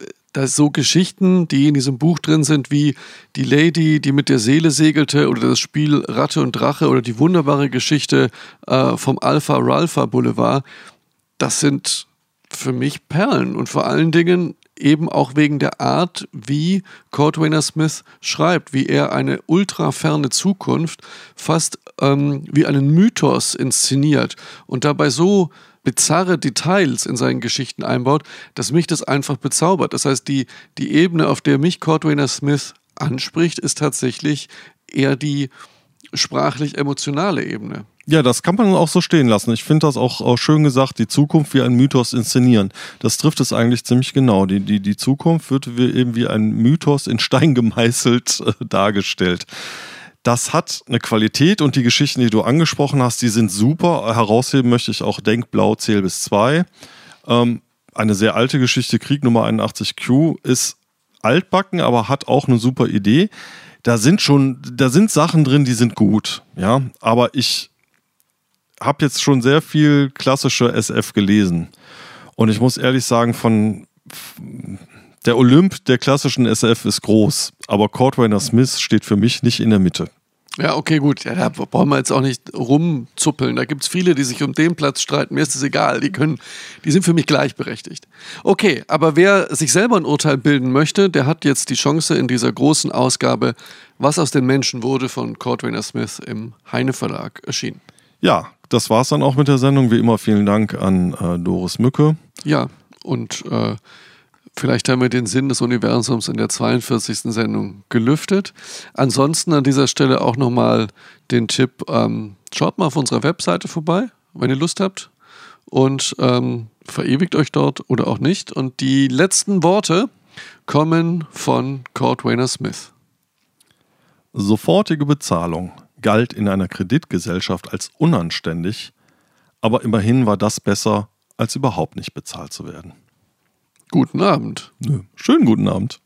äh, da so Geschichten, die in diesem Buch drin sind, wie die Lady, die mit der Seele segelte oder das Spiel Ratte und Drache oder die wunderbare Geschichte äh, vom Alpha Ralpha Boulevard, das sind für mich Perlen und vor allen Dingen eben auch wegen der Art, wie Kurt Rayner Smith schreibt, wie er eine ultraferne Zukunft fast ähm, wie einen Mythos inszeniert und dabei so bizarre Details in seinen Geschichten einbaut, dass mich das einfach bezaubert. Das heißt, die, die Ebene, auf der mich Kurt Rayner Smith anspricht, ist tatsächlich eher die sprachlich-emotionale Ebene. Ja, das kann man auch so stehen lassen. Ich finde das auch, auch, schön gesagt, die Zukunft wie ein Mythos inszenieren. Das trifft es eigentlich ziemlich genau. Die, die, die Zukunft wird eben wie ein Mythos in Stein gemeißelt äh, dargestellt. Das hat eine Qualität und die Geschichten, die du angesprochen hast, die sind super. Herausheben möchte ich auch Denk Blau Zähl bis 2. Ähm, eine sehr alte Geschichte, Krieg Nummer 81Q, ist altbacken, aber hat auch eine super Idee. Da sind schon, da sind Sachen drin, die sind gut, ja. Aber ich habe jetzt schon sehr viel klassische SF gelesen. Und ich muss ehrlich sagen, von der Olymp der klassischen SF ist groß, aber Cordwainer Smith steht für mich nicht in der Mitte. Ja, okay, gut. Ja, da brauchen wir jetzt auch nicht rumzuppeln. Da gibt es viele, die sich um den Platz streiten. Mir ist es egal. Die können, die sind für mich gleichberechtigt. Okay, aber wer sich selber ein Urteil bilden möchte, der hat jetzt die Chance in dieser großen Ausgabe, was aus den Menschen wurde, von Cordwainer Smith im Heine Verlag erschienen. Ja, das war's dann auch mit der Sendung. Wie immer vielen Dank an äh, Doris Mücke. Ja, und äh, vielleicht haben wir den Sinn des Universums in der 42. Sendung gelüftet. Ansonsten an dieser Stelle auch nochmal den Tipp, ähm, schaut mal auf unserer Webseite vorbei, wenn ihr Lust habt. Und ähm, verewigt euch dort oder auch nicht. Und die letzten Worte kommen von Kurt Wayner Smith. Sofortige Bezahlung galt in einer Kreditgesellschaft als unanständig, aber immerhin war das besser, als überhaupt nicht bezahlt zu werden. Guten Abend. Nö. Schönen guten Abend.